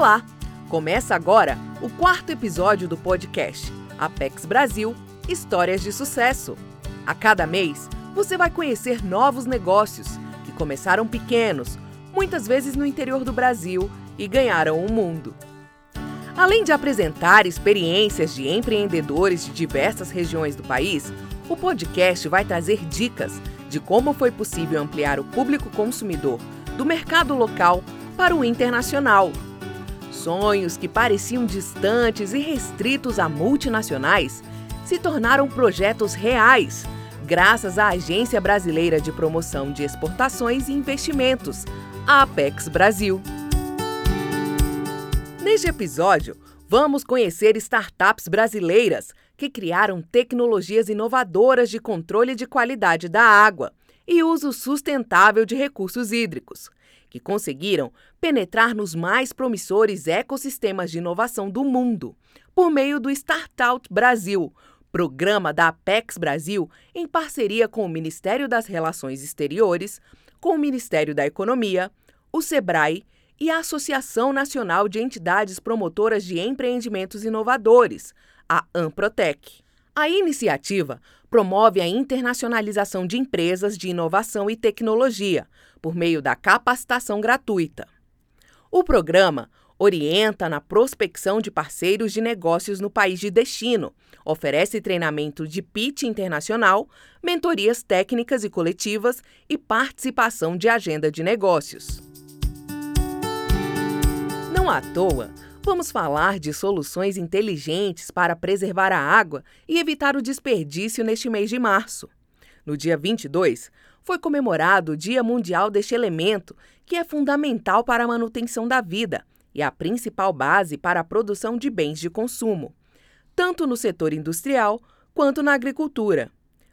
Olá! Começa agora o quarto episódio do podcast Apex Brasil Histórias de Sucesso. A cada mês, você vai conhecer novos negócios que começaram pequenos, muitas vezes no interior do Brasil, e ganharam o mundo. Além de apresentar experiências de empreendedores de diversas regiões do país, o podcast vai trazer dicas de como foi possível ampliar o público consumidor do mercado local para o internacional. Sonhos que pareciam distantes e restritos a multinacionais se tornaram projetos reais, graças à Agência Brasileira de Promoção de Exportações e Investimentos, a Apex Brasil. Neste episódio, vamos conhecer startups brasileiras que criaram tecnologias inovadoras de controle de qualidade da água e uso sustentável de recursos hídricos, que conseguiram penetrar nos mais promissores ecossistemas de inovação do mundo por meio do Startup Brasil, programa da Apex Brasil em parceria com o Ministério das Relações Exteriores, com o Ministério da Economia, o SEBRAE e a Associação Nacional de Entidades Promotoras de Empreendimentos Inovadores, a Amprotec. A iniciativa promove a internacionalização de empresas de inovação e tecnologia por meio da capacitação gratuita. O programa orienta na prospecção de parceiros de negócios no país de destino, oferece treinamento de pitch internacional, mentorias técnicas e coletivas e participação de agenda de negócios. Não à toa, vamos falar de soluções inteligentes para preservar a água e evitar o desperdício neste mês de março. No dia 22, foi comemorado o Dia Mundial deste elemento, que é fundamental para a manutenção da vida e a principal base para a produção de bens de consumo, tanto no setor industrial quanto na agricultura.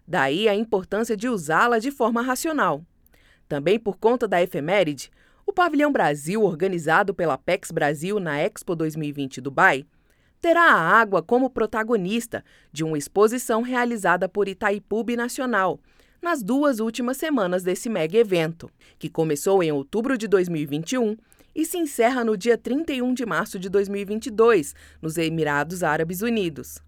Daí a importância de usá-la de forma racional. Também por conta da efeméride, o Pavilhão Brasil, organizado pela PEX Brasil na Expo 2020 Dubai, terá a água como protagonista de uma exposição realizada por Itaipu Nacional nas duas últimas semanas desse mega evento, que começou em outubro de 2021 e se encerra no dia 31 de março de 2022, nos Emirados Árabes Unidos.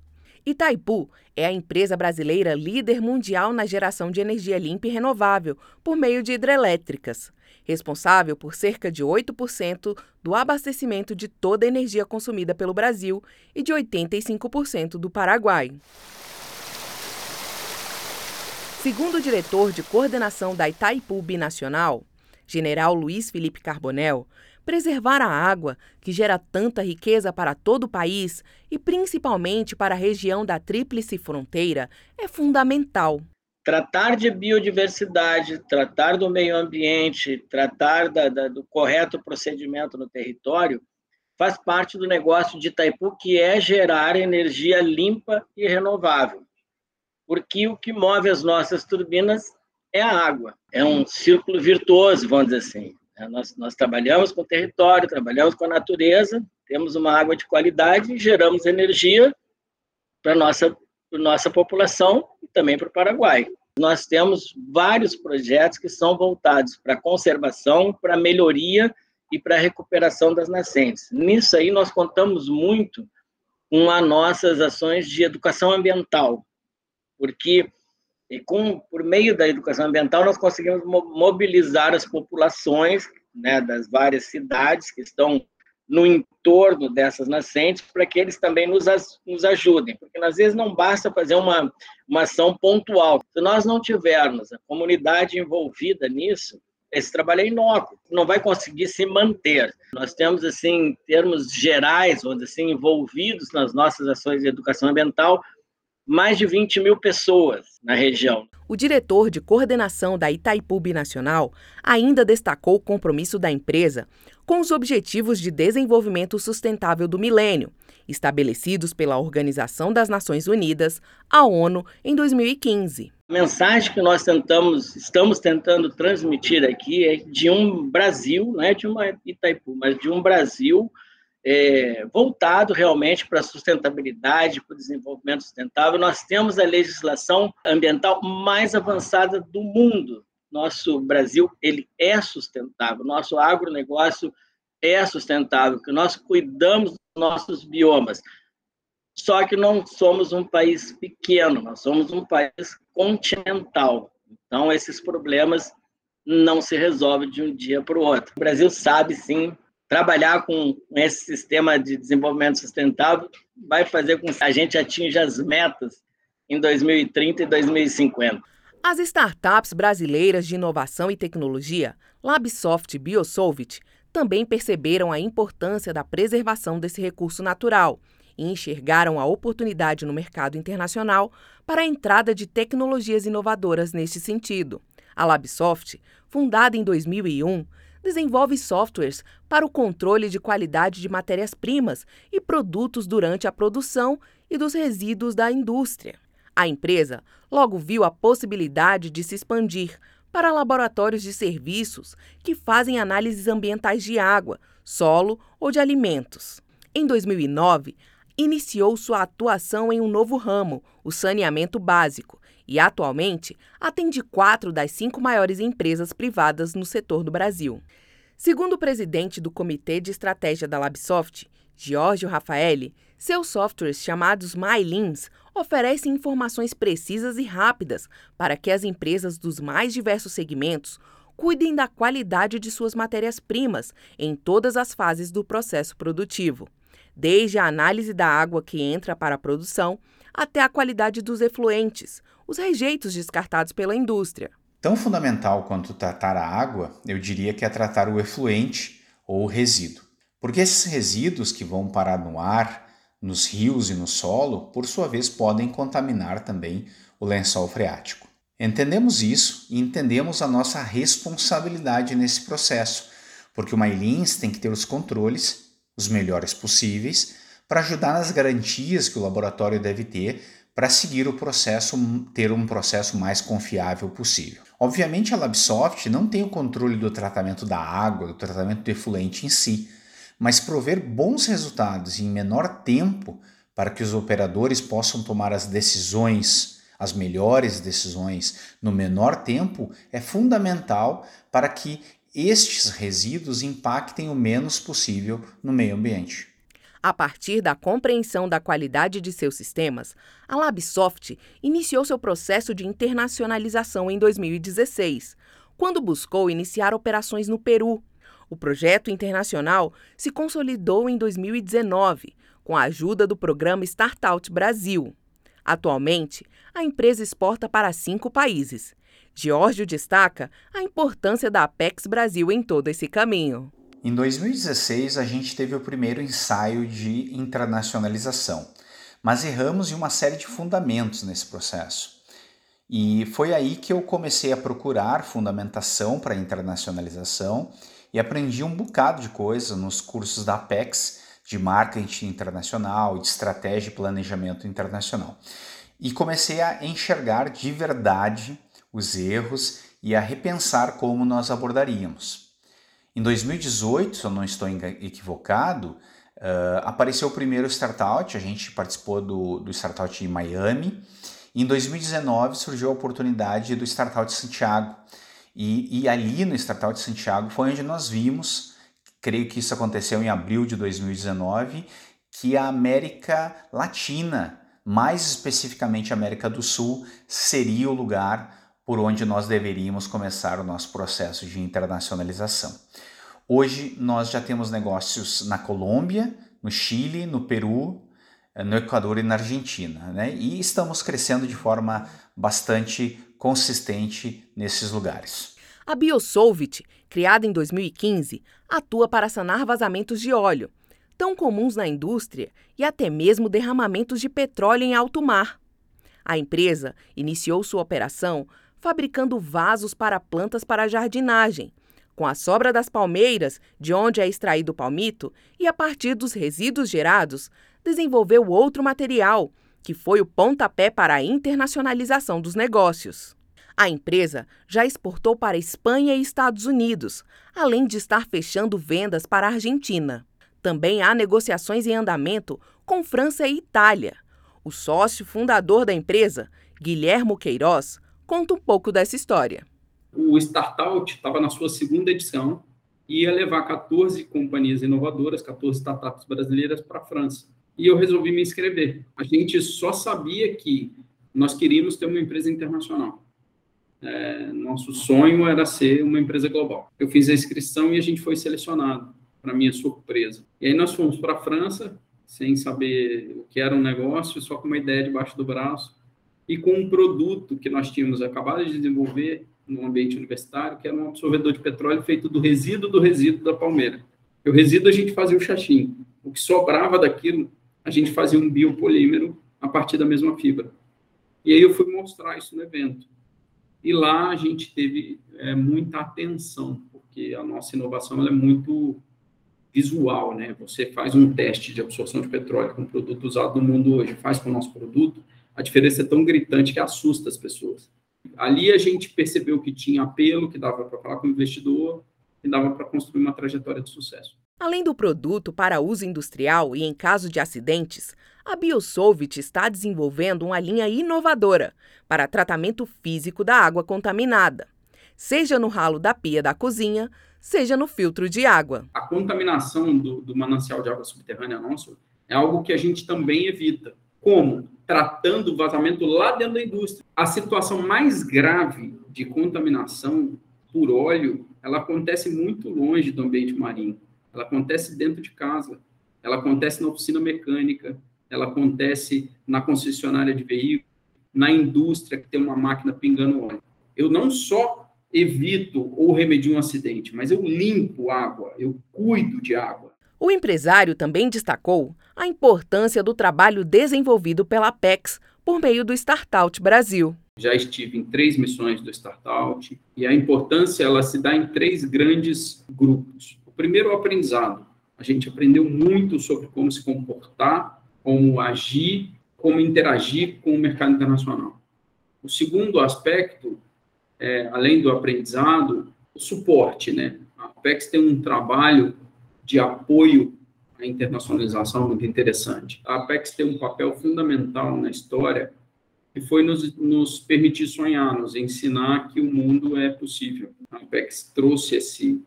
Itaipu é a empresa brasileira líder mundial na geração de energia limpa e renovável por meio de hidrelétricas, responsável por cerca de 8% do abastecimento de toda a energia consumida pelo Brasil e de 85% do Paraguai. Segundo o diretor de coordenação da Itaipu Binacional, general Luiz Felipe Carbonel, preservar a água, que gera tanta riqueza para todo o país e principalmente para a região da Tríplice Fronteira, é fundamental. Tratar de biodiversidade, tratar do meio ambiente, tratar da, da, do correto procedimento no território, faz parte do negócio de Itaipu, que é gerar energia limpa e renovável. Porque o que move as nossas turbinas é a água. É um círculo virtuoso, vamos dizer assim. É, nós, nós trabalhamos com o território, trabalhamos com a natureza, temos uma água de qualidade e geramos energia para a nossa, nossa população e também para o Paraguai. Nós temos vários projetos que são voltados para conservação, para melhoria e para recuperação das nascentes. Nisso aí, nós contamos muito com as nossas ações de educação ambiental, porque com, por meio da educação ambiental, nós conseguimos mobilizar as populações né, das várias cidades que estão no entorno dessas nascentes para que eles também nos, nos ajudem, porque às vezes não basta fazer uma, uma ação pontual. Se nós não tivermos a comunidade envolvida nisso, esse trabalho é inócuo, não vai conseguir se manter. Nós temos, assim, termos gerais, vamos dizer assim, envolvidos nas nossas ações de educação ambiental, mais de 20 mil pessoas na região. O diretor de coordenação da Itaipu Nacional ainda destacou o compromisso da empresa com os Objetivos de Desenvolvimento Sustentável do Milênio, estabelecidos pela Organização das Nações Unidas, a ONU, em 2015. A mensagem que nós tentamos, estamos tentando transmitir aqui é de um Brasil, não é de uma Itaipu, mas de um Brasil é, voltado realmente para a sustentabilidade, para o desenvolvimento sustentável. Nós temos a legislação ambiental mais avançada do mundo. Nosso Brasil ele é sustentável. Nosso agronegócio é sustentável, que nós cuidamos dos nossos biomas. Só que não somos um país pequeno, nós somos um país continental. Então, esses problemas não se resolvem de um dia para o outro. O Brasil sabe, sim, trabalhar com esse sistema de desenvolvimento sustentável vai fazer com que a gente atinja as metas em 2030 e 2050. As startups brasileiras de inovação e tecnologia, Labsoft e Biosolvit, também perceberam a importância da preservação desse recurso natural e enxergaram a oportunidade no mercado internacional para a entrada de tecnologias inovadoras neste sentido. A Labsoft, fundada em 2001, desenvolve softwares para o controle de qualidade de matérias-primas e produtos durante a produção e dos resíduos da indústria. A empresa logo viu a possibilidade de se expandir para laboratórios de serviços que fazem análises ambientais de água, solo ou de alimentos. Em 2009, iniciou sua atuação em um novo ramo, o saneamento básico, e atualmente atende quatro das cinco maiores empresas privadas no setor do Brasil. Segundo o presidente do Comitê de Estratégia da Labsoft, Giorgio Raffaelli, seus softwares chamados MyLeans oferecem informações precisas e rápidas para que as empresas dos mais diversos segmentos cuidem da qualidade de suas matérias-primas em todas as fases do processo produtivo, desde a análise da água que entra para a produção até a qualidade dos efluentes, os rejeitos descartados pela indústria. Tão fundamental quanto tratar a água, eu diria que é tratar o efluente ou o resíduo. Porque esses resíduos que vão parar no ar, nos rios e no solo, por sua vez, podem contaminar também o lençol freático. Entendemos isso e entendemos a nossa responsabilidade nesse processo, porque o Mailins tem que ter os controles, os melhores possíveis, para ajudar nas garantias que o laboratório deve ter para seguir o processo, ter um processo mais confiável possível. Obviamente, a Labsoft não tem o controle do tratamento da água, do tratamento do efluente em si, mas prover bons resultados em menor tempo para que os operadores possam tomar as decisões, as melhores decisões no menor tempo, é fundamental para que estes resíduos impactem o menos possível no meio ambiente. A partir da compreensão da qualidade de seus sistemas, a Labsoft iniciou seu processo de internacionalização em 2016, quando buscou iniciar operações no Peru, o projeto internacional se consolidou em 2019, com a ajuda do programa Startout Brasil. Atualmente, a empresa exporta para cinco países. Giorgio destaca a importância da Apex Brasil em todo esse caminho. Em 2016, a gente teve o primeiro ensaio de internacionalização, mas erramos em uma série de fundamentos nesse processo. E foi aí que eu comecei a procurar fundamentação para a internacionalização e aprendi um bocado de coisa nos cursos da Apex de marketing internacional, de estratégia e planejamento internacional. E comecei a enxergar de verdade os erros e a repensar como nós abordaríamos. Em 2018, se eu não estou equivocado, uh, apareceu o primeiro Startout, a gente participou do, do em Miami. Em 2019 surgiu a oportunidade do Startout Santiago, e, e ali no Startup de Santiago foi onde nós vimos, creio que isso aconteceu em abril de 2019, que a América Latina, mais especificamente a América do Sul, seria o lugar por onde nós deveríamos começar o nosso processo de internacionalização. Hoje nós já temos negócios na Colômbia, no Chile, no Peru, no Equador e na Argentina, né? E estamos crescendo de forma bastante consistente nesses lugares. A Biosolvit, criada em 2015, atua para sanar vazamentos de óleo, tão comuns na indústria e até mesmo derramamentos de petróleo em alto mar. A empresa iniciou sua operação fabricando vasos para plantas para jardinagem, com a sobra das palmeiras, de onde é extraído o palmito, e a partir dos resíduos gerados, desenvolveu outro material que foi o pontapé para a internacionalização dos negócios. A empresa já exportou para Espanha e Estados Unidos, além de estar fechando vendas para a Argentina. Também há negociações em andamento com França e Itália. O sócio fundador da empresa, Guilhermo Queiroz, conta um pouco dessa história. O Startout estava na sua segunda edição e ia levar 14 companhias inovadoras, 14 startups brasileiras para a França. E eu resolvi me inscrever. A gente só sabia que nós queríamos ter uma empresa internacional. É, nosso sonho era ser uma empresa global. Eu fiz a inscrição e a gente foi selecionado, para minha surpresa. E aí nós fomos para a França, sem saber o que era um negócio, só com uma ideia debaixo do braço, e com um produto que nós tínhamos acabado de desenvolver no ambiente universitário, que era um absorvedor de petróleo feito do resíduo do resíduo da palmeira. o resíduo a gente fazia o xaxim. O que sobrava daquilo, a gente fazia um biopolímero a partir da mesma fibra. E aí eu fui mostrar isso no evento. E lá a gente teve é, muita atenção, porque a nossa inovação é muito visual, né? Você faz um teste de absorção de petróleo com um produto usado no mundo hoje, faz com o nosso produto, a diferença é tão gritante que assusta as pessoas. Ali a gente percebeu que tinha apelo, que dava para falar com o investidor, que dava para construir uma trajetória de sucesso. Além do produto para uso industrial e em caso de acidentes, a Biosolvit está desenvolvendo uma linha inovadora para tratamento físico da água contaminada, seja no ralo da pia da cozinha, seja no filtro de água. A contaminação do, do manancial de água subterrânea nosso é algo que a gente também evita. Como? Tratando o vazamento lá dentro da indústria. A situação mais grave de contaminação por óleo, ela acontece muito longe do ambiente marinho ela acontece dentro de casa, ela acontece na oficina mecânica, ela acontece na concessionária de veículos, na indústria que tem uma máquina pingando óleo. Eu não só evito ou remedio um acidente, mas eu limpo água, eu cuido de água. O empresário também destacou a importância do trabalho desenvolvido pela Apex por meio do Startout Brasil. Já estive em três missões do Startout e a importância ela se dá em três grandes grupos. Primeiro, o aprendizado. A gente aprendeu muito sobre como se comportar, como agir, como interagir com o mercado internacional. O segundo aspecto, é, além do aprendizado, o suporte, né? A Apex tem um trabalho de apoio à internacionalização muito interessante. A Apex tem um papel fundamental na história que foi nos, nos permitir sonhar, nos ensinar que o mundo é possível. A Apex trouxe esse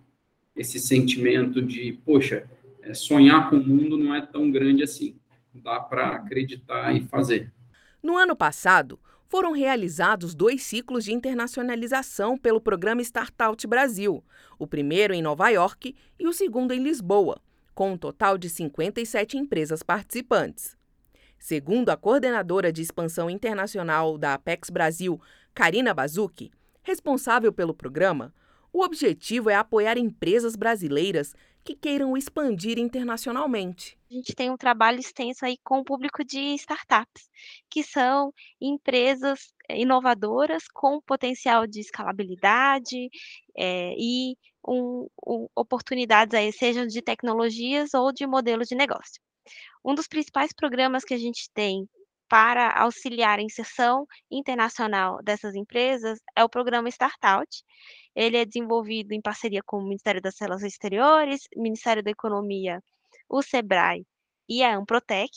esse sentimento de, poxa, é, sonhar com o mundo não é tão grande assim. Dá para acreditar e fazer. No ano passado, foram realizados dois ciclos de internacionalização pelo programa Startout Brasil, o primeiro em Nova York e o segundo em Lisboa, com um total de 57 empresas participantes. Segundo a coordenadora de expansão internacional da Apex Brasil, Karina Bazuki, responsável pelo programa, o objetivo é apoiar empresas brasileiras que queiram expandir internacionalmente. A gente tem um trabalho extenso aí com o público de startups, que são empresas eh, inovadoras com potencial de escalabilidade é, e um, um, oportunidades aí, sejam de tecnologias ou de modelos de negócio. Um dos principais programas que a gente tem para auxiliar a inserção internacional dessas empresas é o programa Startout. Ele é desenvolvido em parceria com o Ministério das Relações Exteriores, Ministério da Economia, o SEBRAE e a Amprotec.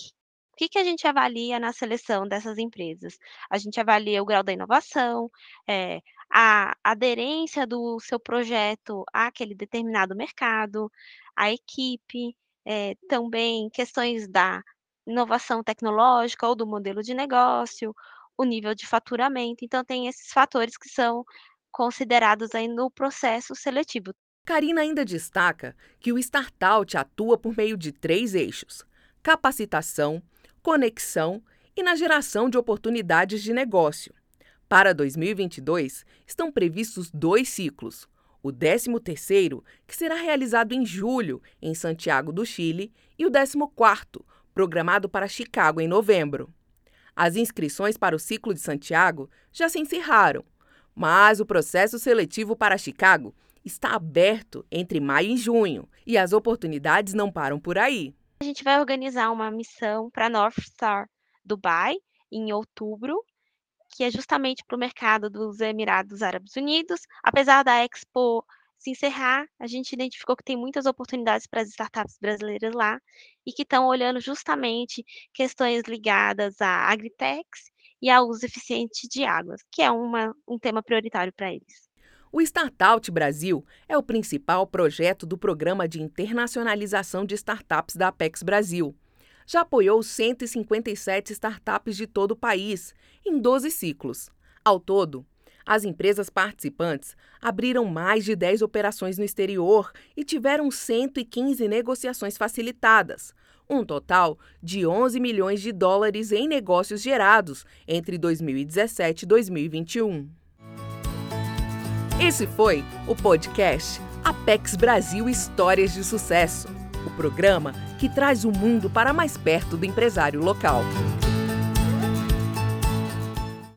O que, que a gente avalia na seleção dessas empresas? A gente avalia o grau da inovação, é, a aderência do seu projeto àquele determinado mercado, a equipe, é, também questões da inovação tecnológica ou do modelo de negócio, o nível de faturamento. Então, tem esses fatores que são considerados aí no processo seletivo. Karina ainda destaca que o Startout atua por meio de três eixos: capacitação, conexão e na geração de oportunidades de negócio. Para 2022, estão previstos dois ciclos. O 13º, que será realizado em julho, em Santiago do Chile, e o 14º, programado para Chicago em novembro. As inscrições para o ciclo de Santiago já se encerraram, mas o processo seletivo para Chicago está aberto entre maio e junho e as oportunidades não param por aí. A gente vai organizar uma missão para North Star Dubai em outubro, que é justamente para o mercado dos Emirados Árabes Unidos. Apesar da Expo se encerrar, a gente identificou que tem muitas oportunidades para as startups brasileiras lá e que estão olhando justamente questões ligadas a agritechs e ao uso eficiente de águas, que é uma, um tema prioritário para eles. O Startout Brasil é o principal projeto do Programa de Internacionalização de Startups da Apex Brasil. Já apoiou 157 startups de todo o país, em 12 ciclos. Ao todo, as empresas participantes abriram mais de 10 operações no exterior e tiveram 115 negociações facilitadas, um total de 11 milhões de dólares em negócios gerados entre 2017 e 2021. Esse foi o podcast Apex Brasil Histórias de Sucesso, o programa que traz o mundo para mais perto do empresário local.